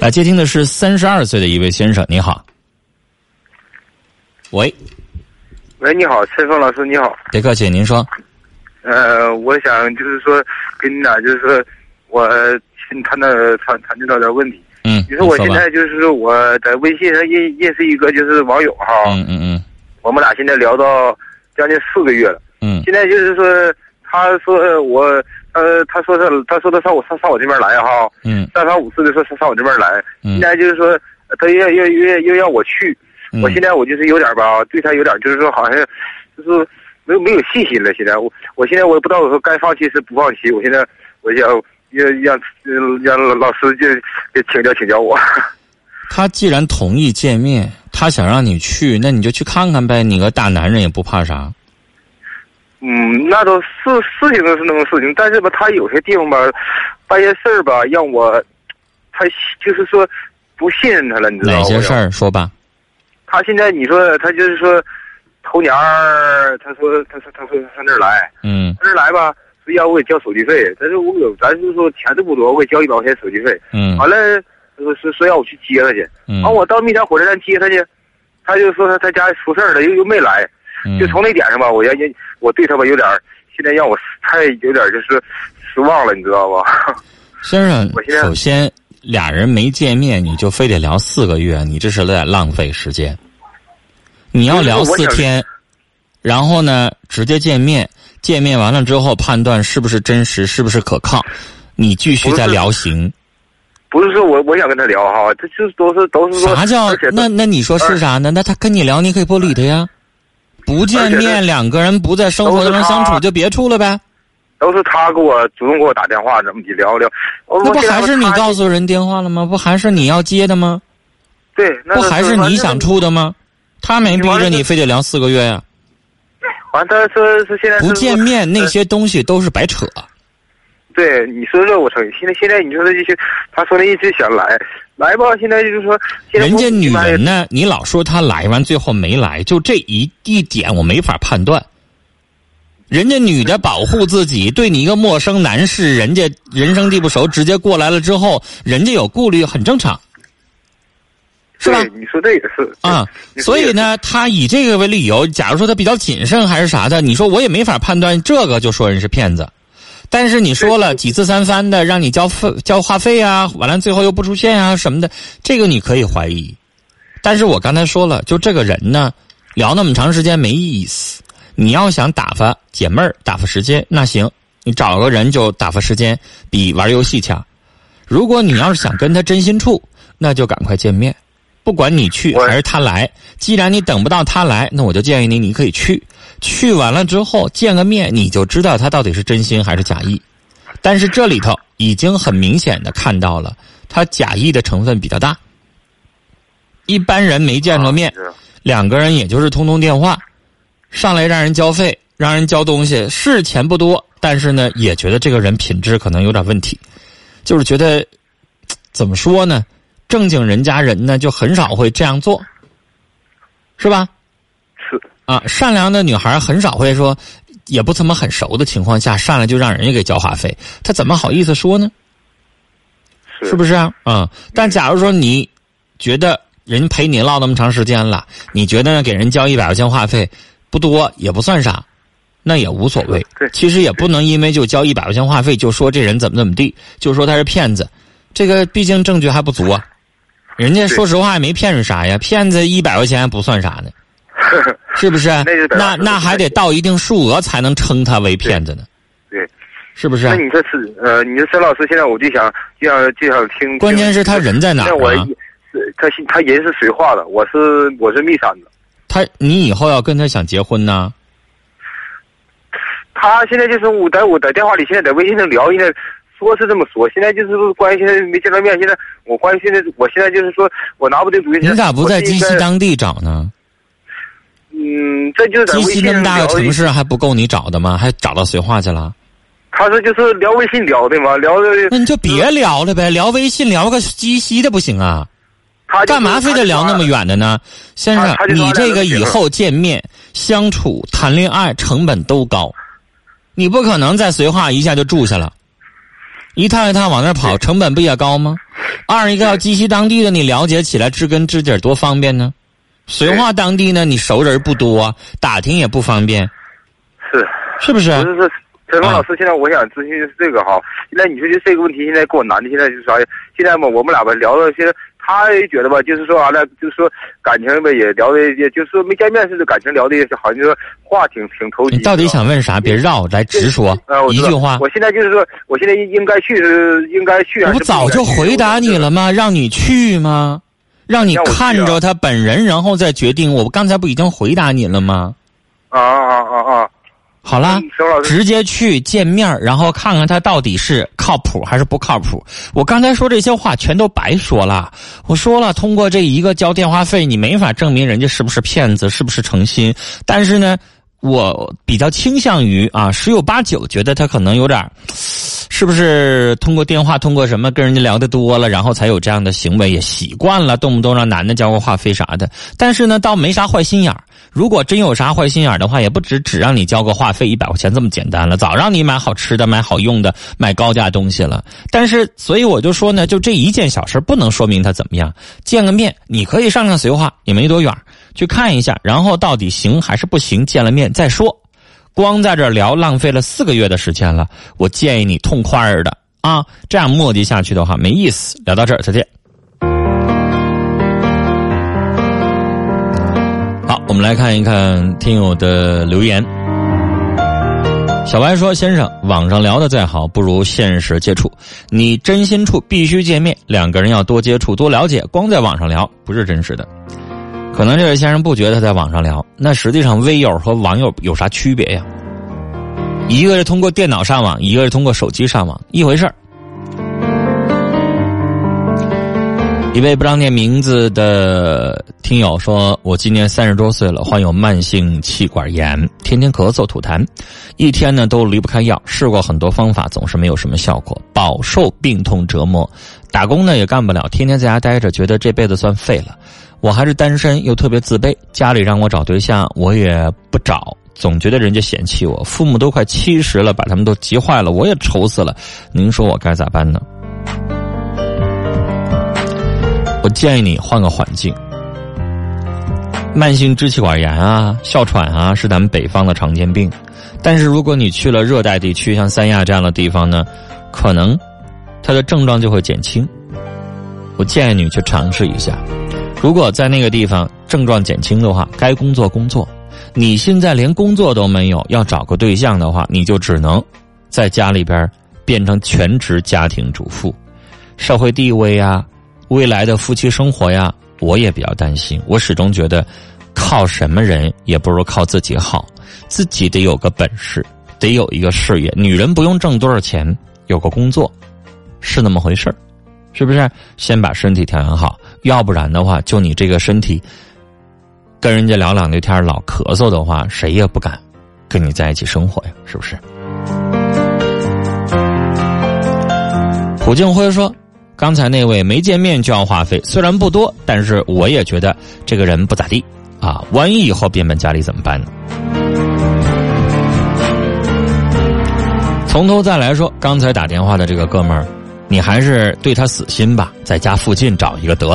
来接听的是三十二岁的一位先生，你好。喂，喂，你好，陈峰老师，你好。别客气，您说。呃，我想就是说跟你俩就是说，我先谈到谈谈到点问题。嗯。你说我现在就是说我在微信上认认识一个就是网友哈。嗯嗯嗯。我们俩现在聊到将近四个月了。嗯。现在就是说，他说我呃，他说他他说他上我上上我这边来哈。嗯。三番五次的说上上我这边来。嗯。现在就是说，他要要要要让我去。我现在我就是有点吧，对他有点就是说好像，就是没有没有信心了。现在我我现在我也不知道我说该放弃是不放弃。我现在我要要让让老师就给请教请教我。他既然同意见面，他想让你去，那你就去看看呗。你个大男人也不怕啥。嗯，那都是事情都是那种事情，但是吧，他有些地方吧，办些事儿吧，让我他就是说不信任他了，你知道吗？哪些事儿？说吧。他现在你说他就是说，头年儿他说他说他说上这儿来，嗯，上这儿来吧，说要我给交手续费，但是我有咱就说钱都不多，我给交一百块钱手续费，嗯，完了说说说要我去接他去，嗯，完我到密山火车站接他去，他就说他他家出事儿了，又又没来，就从那点上吧，我要我对他吧有点，现在让我太有点就是失望了，你知道吧？先生，首先。俩人没见面，你就非得聊四个月，你这是在浪费时间。你要聊四天，然后呢，直接见面，见面完了之后判断是不是真实，是不是可靠，你继续再聊行。不是说我我想跟他聊哈，这就都是都是说啥叫那那你说是啥呢？那他跟你聊，你可以不理他呀。不见面，两个人不在生活当中相处，就别处了呗。都是他给我主动给我打电话，怎么的聊聊？那不还是你告诉人电话了吗？不还是你要接的吗？对，那不还是你想处的吗？他没逼着你非得聊四个月呀。完，他说是现在不见面，那些东西都是白扯。对，你说这我承认。现在现在你说的这些，他说的一直想来，来吧。现在就是说，人家女人呢，你老说她来完，最后没来，就这一一点我没法判断。人家女的保护自己，对你一个陌生男士，人家人生地不熟，直接过来了之后，人家有顾虑，很正常，是吧？你说这也是啊。所以呢，他以这个为理由，假如说他比较谨慎还是啥的，你说我也没法判断这个，就说人是骗子。但是你说了几次三番的让你交费交话费啊，完了最后又不出现啊什么的，这个你可以怀疑。但是我刚才说了，就这个人呢，聊那么长时间没意思。你要想打发解闷儿、打发时间，那行，你找个人就打发时间，比玩游戏强。如果你要是想跟他真心处，那就赶快见面，不管你去还是他来。既然你等不到他来，那我就建议你，你可以去。去完了之后见个面，你就知道他到底是真心还是假意。但是这里头已经很明显的看到了，他假意的成分比较大。一般人没见着面，两个人也就是通通电话。上来让人交费，让人交东西，是钱不多，但是呢，也觉得这个人品质可能有点问题，就是觉得怎么说呢？正经人家人呢，就很少会这样做，是吧？是啊，善良的女孩很少会说，也不怎么很熟的情况下，上来就让人家给交话费，她怎么好意思说呢？是是不是啊？啊！但假如说你觉得人陪你唠那么长时间了，你觉得给人交一百块钱话费？不多也不算啥，那也无所谓。其实也不能因为就交一百块钱话费就说这人怎么怎么地，就说他是骗子。这个毕竟证据还不足啊。人家说实话也没骗人啥呀，骗子一百块钱不算啥呢，是不是？那那还得到一定数额才能称他为骗子呢。对，是不是？那你这是呃，你说沈老师现在我就想就想就想听。关键是他人在哪儿啊？他他人是绥化的，我是我是密山的。他，你以后要跟他想结婚呢？他现在就是我在我在电话里，现在在微信上聊，现在说是这么说，现在就是关系没见到面，现在我关系现在我现在就是说我拿不定主意。你咋不在鸡西当地找呢？嗯，这就是鸡西那么大个城市还不够你找的吗？还找到绥化去了？他说就是聊微信聊的嘛，聊的。那你就别聊了呗，聊微信聊个鸡西的不行啊？干嘛非得聊那么远的呢，先生？你这个以后见面、相处、谈恋爱成本都高，你不可能在绥化一下就住下了，一趟一趟往那跑，成本不也高吗？二一个要鸡西当地的，你了解起来知根知底多方便呢。绥化当地呢，你熟人不多，打听也不方便。是，是不是？是是，陈峰老师，现在我想咨询的是这个哈。现在你说就这个问题，现在给我难的，现在就是啥？现在嘛，我们俩吧聊到，现在他也觉得吧，就是说完了，就是说感情吧也聊的，也就是说没见面似的，感情聊的也是好像就是话挺挺投机。你到底想问啥？别绕，来直说。一句话。我现在就是说，我现在应该去是应该去。我不早就回答你了吗？让你去吗？让你看着他本人，然后再决定。我刚才不已经回答你了吗？啊啊啊啊！好啦，直接去见面，然后看看他到底是靠谱还是不靠谱。我刚才说这些话全都白说了。我说了，通过这一个交电话费，你没法证明人家是不是骗子，是不是诚心。但是呢，我比较倾向于啊，十有八九觉得他可能有点。是不是通过电话，通过什么跟人家聊的多了，然后才有这样的行为，也习惯了，动不动让男的交个话费啥的。但是呢，倒没啥坏心眼。如果真有啥坏心眼的话，也不止只让你交个话费一百块钱这么简单了，早让你买好吃的、买好用的、买高价东西了。但是，所以我就说呢，就这一件小事不能说明他怎么样。见个面，你可以上上绥化，也没多远，去看一下，然后到底行还是不行，见了面再说。光在这聊，浪费了四个月的时间了。我建议你痛快儿的啊，这样磨叽下去的话没意思。聊到这儿，再见。好，我们来看一看听友的留言。小白说：“先生，网上聊的再好，不如现实接触。你真心处必须见面，两个人要多接触、多了解。光在网上聊不是真实的。”可能这位先生不觉得他在网上聊，那实际上微友和网友有啥区别呀？一个是通过电脑上网，一个是通过手机上网，一回事儿。一位不让念名字的听友说：“我今年三十多岁了，患有慢性气管炎，天天咳嗽吐痰，一天呢都离不开药，试过很多方法，总是没有什么效果，饱受病痛折磨，打工呢也干不了，天天在家待着，觉得这辈子算废了。”我还是单身，又特别自卑，家里让我找对象，我也不找，总觉得人家嫌弃我。父母都快七十了，把他们都急坏了，我也愁死了。您说我该咋办呢？我建议你换个环境。慢性支气管炎啊、哮喘啊，是咱们北方的常见病，但是如果你去了热带地区，像三亚这样的地方呢，可能它的症状就会减轻。我建议你去尝试一下。如果在那个地方症状减轻的话，该工作工作。你现在连工作都没有，要找个对象的话，你就只能在家里边变成全职家庭主妇。社会地位呀，未来的夫妻生活呀，我也比较担心。我始终觉得，靠什么人也不如靠自己好。自己得有个本事，得有一个事业。女人不用挣多少钱，有个工作，是那么回事是不是？先把身体调养好。要不然的话，就你这个身体，跟人家聊两句天老咳嗽的话，谁也不敢跟你在一起生活呀，是不是？胡静辉说：“刚才那位没见面就要话费，虽然不多，但是我也觉得这个人不咋地啊。万一以后变本加厉怎么办呢？”从头再来说，刚才打电话的这个哥们儿，你还是对他死心吧，在家附近找一个得了。